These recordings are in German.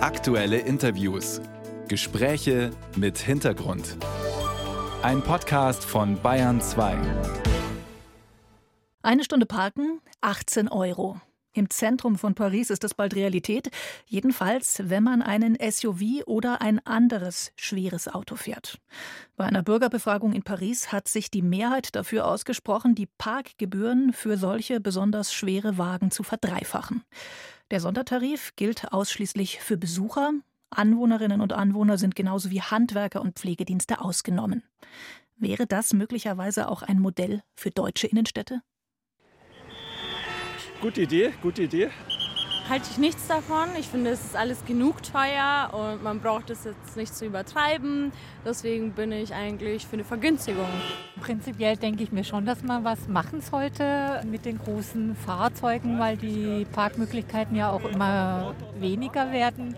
Aktuelle Interviews. Gespräche mit Hintergrund. Ein Podcast von Bayern 2. Eine Stunde parken, 18 Euro. Im Zentrum von Paris ist das bald Realität. Jedenfalls, wenn man einen SUV oder ein anderes schweres Auto fährt. Bei einer Bürgerbefragung in Paris hat sich die Mehrheit dafür ausgesprochen, die Parkgebühren für solche besonders schwere Wagen zu verdreifachen. Der Sondertarif gilt ausschließlich für Besucher. Anwohnerinnen und Anwohner sind genauso wie Handwerker und Pflegedienste ausgenommen. Wäre das möglicherweise auch ein Modell für deutsche Innenstädte? Gute Idee, gute Idee. Halte ich nichts davon. Ich finde, es ist alles genug teuer und man braucht es jetzt nicht zu übertreiben. Deswegen bin ich eigentlich für eine Vergünstigung. Prinzipiell denke ich mir schon, dass man was machen sollte mit den großen Fahrzeugen, weil die Parkmöglichkeiten ja auch immer weniger werden.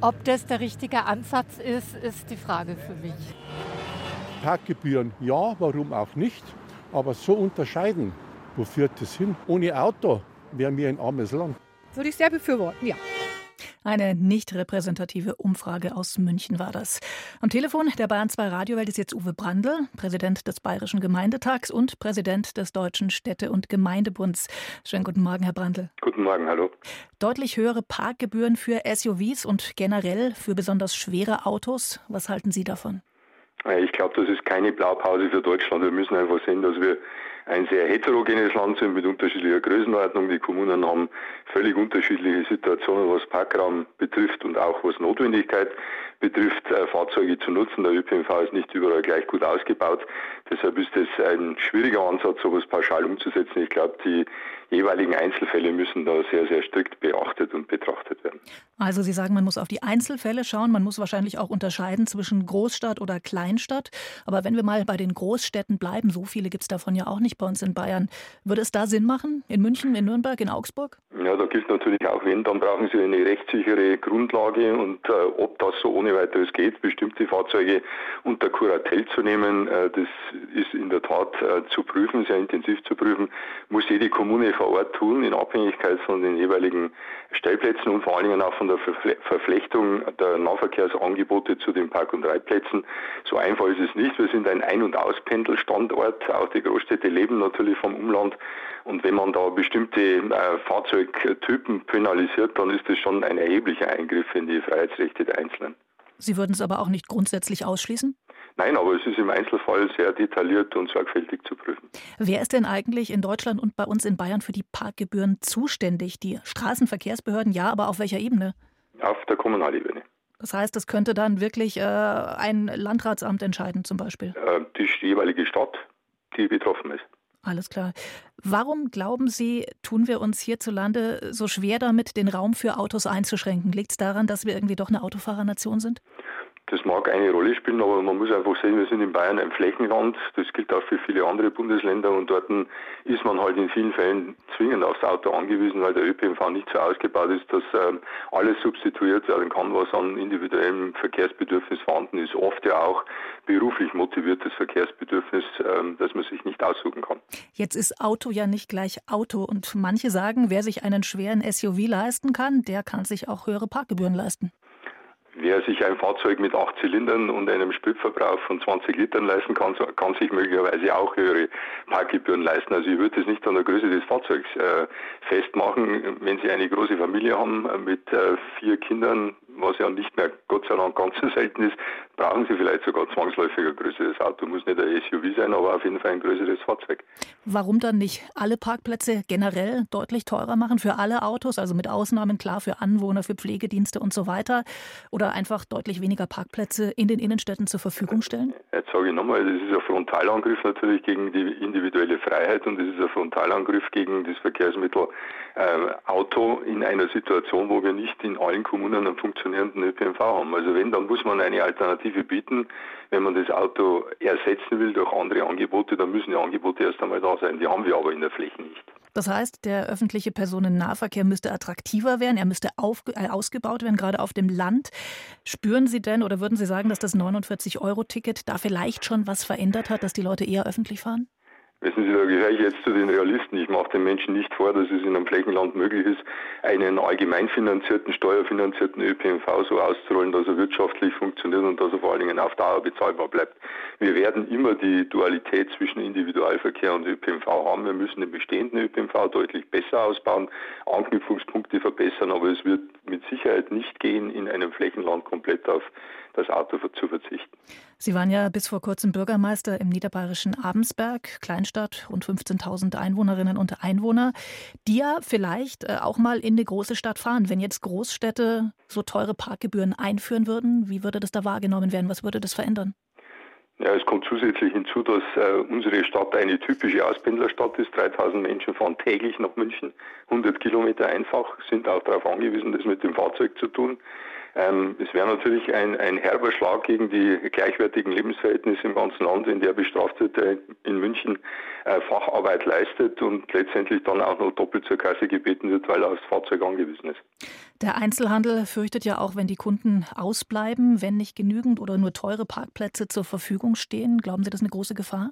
Ob das der richtige Ansatz ist, ist die Frage für mich. Parkgebühren ja, warum auch nicht. Aber so unterscheiden, wo führt das hin? Ohne Auto wären wir ein armes Land. Würde ich sehr befürworten, ja. Eine nicht repräsentative Umfrage aus München war das. Am Telefon der Bayern 2 Radiowelt ist jetzt Uwe Brandl, Präsident des Bayerischen Gemeindetags und Präsident des Deutschen Städte- und Gemeindebunds. Schönen guten Morgen, Herr Brandl. Guten Morgen, hallo. Deutlich höhere Parkgebühren für SUVs und generell für besonders schwere Autos. Was halten Sie davon? Ich glaube, das ist keine Blaupause für Deutschland. Wir müssen einfach sehen, dass wir ein sehr heterogenes Land sind mit unterschiedlicher Größenordnung. Die Kommunen haben völlig unterschiedliche Situationen, was Parkraum betrifft und auch was Notwendigkeit betrifft, äh, Fahrzeuge zu nutzen. Der ÖPNV ist nicht überall gleich gut ausgebaut. Deshalb ist es ein schwieriger Ansatz, sowas pauschal umzusetzen. Ich glaube, die jeweiligen Einzelfälle müssen da sehr, sehr strikt beachtet und betrachtet werden. Also Sie sagen, man muss auf die Einzelfälle schauen. Man muss wahrscheinlich auch unterscheiden zwischen Großstadt oder Kleinstadt. Aber wenn wir mal bei den Großstädten bleiben, so viele gibt es davon ja auch nicht bei uns in Bayern. Würde es da Sinn machen? In München, in Nürnberg, in Augsburg? Ja, da gilt natürlich auch, wenn, dann brauchen Sie eine rechtssichere Grundlage. Und äh, ob das so ohne weiteres geht, bestimmte Fahrzeuge unter Kuratell zu nehmen, äh, das ist in der Tat äh, zu prüfen, sehr intensiv zu prüfen, muss jede Kommune vor Ort tun, in Abhängigkeit von den jeweiligen Stellplätzen und vor allen Dingen auch von der Verflechtung der Nahverkehrsangebote zu den Park- und Reitplätzen. So einfach ist es nicht. Wir sind ein Ein- und Auspendelstandort. Auch die Großstädte leben natürlich vom Umland. Und wenn man da bestimmte äh, Fahrzeugtypen penalisiert, dann ist das schon ein erheblicher Eingriff in die Freiheitsrechte der Einzelnen. Sie würden es aber auch nicht grundsätzlich ausschließen? Nein, aber es ist im Einzelfall sehr detailliert und sorgfältig zu prüfen. Wer ist denn eigentlich in Deutschland und bei uns in Bayern für die Parkgebühren zuständig? Die Straßenverkehrsbehörden, ja, aber auf welcher Ebene? Auf der Kommunalebene. Das heißt, das könnte dann wirklich äh, ein Landratsamt entscheiden, zum Beispiel? Äh, die jeweilige Stadt, die betroffen ist. Alles klar. Warum glauben Sie, tun wir uns hierzulande so schwer damit, den Raum für Autos einzuschränken? Liegt es daran, dass wir irgendwie doch eine Autofahrernation sind? Das mag eine Rolle spielen, aber man muss einfach sehen, wir sind in Bayern ein Flächenland. Das gilt auch für viele andere Bundesländer und dort ist man halt in vielen Fällen zwingend aufs Auto angewiesen, weil der ÖPNV nicht so ausgebaut ist, dass ähm, alles substituiert werden kann, was an individuellem Verkehrsbedürfnis vorhanden ist. Oft ja auch beruflich motiviertes Verkehrsbedürfnis, ähm, das man sich nicht aussuchen kann. Jetzt ist Auto ja nicht gleich Auto und manche sagen, wer sich einen schweren SUV leisten kann, der kann sich auch höhere Parkgebühren leisten. Wer sich ein Fahrzeug mit acht Zylindern und einem Spritverbrauch von 20 Litern leisten kann, kann sich möglicherweise auch höhere Parkgebühren leisten. Also ich würde es nicht an der Größe des Fahrzeugs äh, festmachen. Wenn Sie eine große Familie haben äh, mit äh, vier Kindern, was ja nicht mehr Gott sei Dank ganz so selten ist, brauchen Sie vielleicht sogar zwangsläufig ein größeres Auto. Muss nicht ein SUV sein, aber auf jeden Fall ein größeres Fahrzeug. Warum dann nicht alle Parkplätze generell deutlich teurer machen für alle Autos, also mit Ausnahmen klar für Anwohner, für Pflegedienste und so weiter? Oder einfach deutlich weniger Parkplätze in den Innenstädten zur Verfügung stellen? Jetzt sage ich nochmal, das ist ein Frontalangriff natürlich gegen die individuelle Freiheit und das ist ein Frontalangriff gegen das Verkehrsmittel äh, Auto in einer Situation, wo wir nicht in allen Kommunen einen funktionierenden ÖPNV haben. Also wenn, dann muss man eine Alternative bieten. Wenn man das Auto ersetzen will durch andere Angebote, dann müssen die Angebote erst einmal da sein. Die haben wir aber in der Fläche nicht. Das heißt, der öffentliche Personennahverkehr müsste attraktiver werden, er müsste äh, ausgebaut werden, gerade auf dem Land. Spüren Sie denn oder würden Sie sagen, dass das 49-Euro-Ticket da vielleicht schon was verändert hat, dass die Leute eher öffentlich fahren? Wissen Sie, da gehöre ich jetzt zu den Realisten. Ich mache den Menschen nicht vor, dass es in einem Flächenland möglich ist, einen allgemein finanzierten, steuerfinanzierten ÖPNV so auszurollen, dass er wirtschaftlich funktioniert und dass er vor allen Dingen auf Dauer bezahlbar bleibt. Wir werden immer die Dualität zwischen Individualverkehr und ÖPNV haben. Wir müssen den bestehenden ÖPNV deutlich besser ausbauen, Anknüpfungspunkte verbessern, aber es wird mit Sicherheit nicht gehen, in einem Flächenland komplett auf das Auto zu verzichten. Sie waren ja bis vor kurzem Bürgermeister im niederbayerischen Abensberg, Kleinstadt, rund 15.000 Einwohnerinnen und Einwohner, die ja vielleicht äh, auch mal in eine große Stadt fahren. Wenn jetzt Großstädte so teure Parkgebühren einführen würden, wie würde das da wahrgenommen werden? Was würde das verändern? Ja, es kommt zusätzlich hinzu, dass äh, unsere Stadt eine typische Auspendlerstadt ist. 3000 Menschen fahren täglich nach München, 100 Kilometer einfach, sind auch darauf angewiesen, das mit dem Fahrzeug zu tun. Ähm, es wäre natürlich ein, ein herber Schlag gegen die gleichwertigen Lebensverhältnisse im ganzen Land, wenn der Bestrafte in München äh, Facharbeit leistet und letztendlich dann auch noch doppelt zur Kasse gebeten wird, weil er aufs Fahrzeug angewiesen ist. Der Einzelhandel fürchtet ja auch, wenn die Kunden ausbleiben, wenn nicht genügend oder nur teure Parkplätze zur Verfügung stehen. Glauben Sie, das ist eine große Gefahr?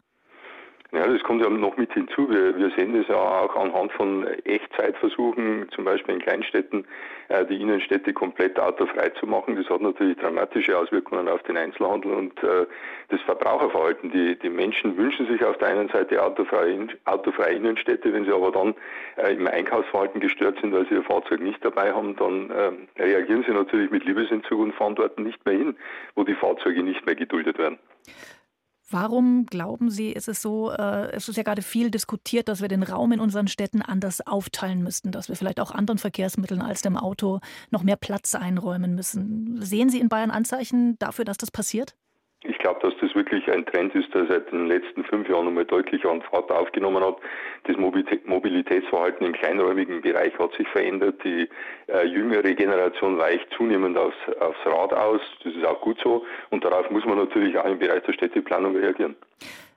Ja, das kommt ja noch mit hinzu. Wir, wir sehen das ja auch anhand von Echtzeitversuchen, zum Beispiel in Kleinstädten, äh, die Innenstädte komplett autofrei zu machen. Das hat natürlich dramatische Auswirkungen auf den Einzelhandel und äh, das Verbraucherverhalten. Die, die Menschen wünschen sich auf der einen Seite autofreie, autofreie Innenstädte, wenn sie aber dann äh, im Einkaufsverhalten gestört sind, weil sie ihr Fahrzeug nicht dabei haben, dann äh, reagieren sie natürlich mit Liebesentzug und fahren dort nicht mehr hin, wo die Fahrzeuge nicht mehr geduldet werden. Warum glauben Sie, ist es so, äh, es ist ja gerade viel diskutiert, dass wir den Raum in unseren Städten anders aufteilen müssten, dass wir vielleicht auch anderen Verkehrsmitteln als dem Auto noch mehr Platz einräumen müssen. Sehen Sie in Bayern Anzeichen dafür, dass das passiert? Ich glaube, dass das wirklich ein Trend ist, der seit den letzten fünf Jahren nochmal deutlich an Fahrt aufgenommen hat. Das Mobilitätsverhalten im kleinräumigen Bereich hat sich verändert. Die äh, jüngere Generation weicht zunehmend aufs, aufs Rad aus. Das ist auch gut so. Und darauf muss man natürlich auch im Bereich der Städteplanung reagieren.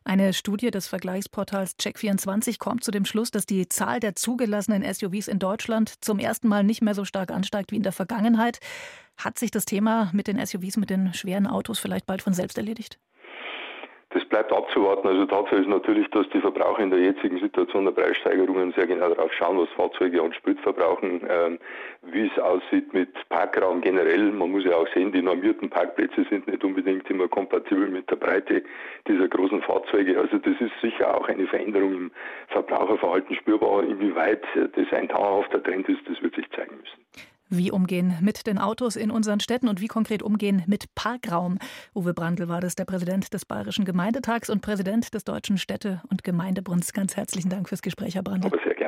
Eine Studie des Vergleichsportals Check24 kommt zu dem Schluss, dass die Zahl der zugelassenen SUVs in Deutschland zum ersten Mal nicht mehr so stark ansteigt wie in der Vergangenheit. Hat sich das Thema mit den SUVs, mit den schweren Autos vielleicht bald von selbst erledigt? Das bleibt abzuwarten. Also Tatsache ist natürlich, dass die Verbraucher in der jetzigen Situation der Preissteigerungen sehr genau darauf schauen, was Fahrzeuge an Sprit verbrauchen, ähm, wie es aussieht mit Parkraum generell. Man muss ja auch sehen, die normierten Parkplätze sind nicht unbedingt immer kompatibel mit der Breite dieser großen Fahrzeuge. Also das ist sicher auch eine Veränderung im Verbraucherverhalten spürbar. Inwieweit das ein dauerhafter Trend ist, das wird sich zeigen. Wie umgehen mit den Autos in unseren Städten und wie konkret umgehen mit Parkraum. Uwe Brandl war das, der Präsident des Bayerischen Gemeindetags und Präsident des Deutschen Städte- und Gemeindebunds. Ganz herzlichen Dank fürs Gespräch, Herr Brandl. Sehr gerne.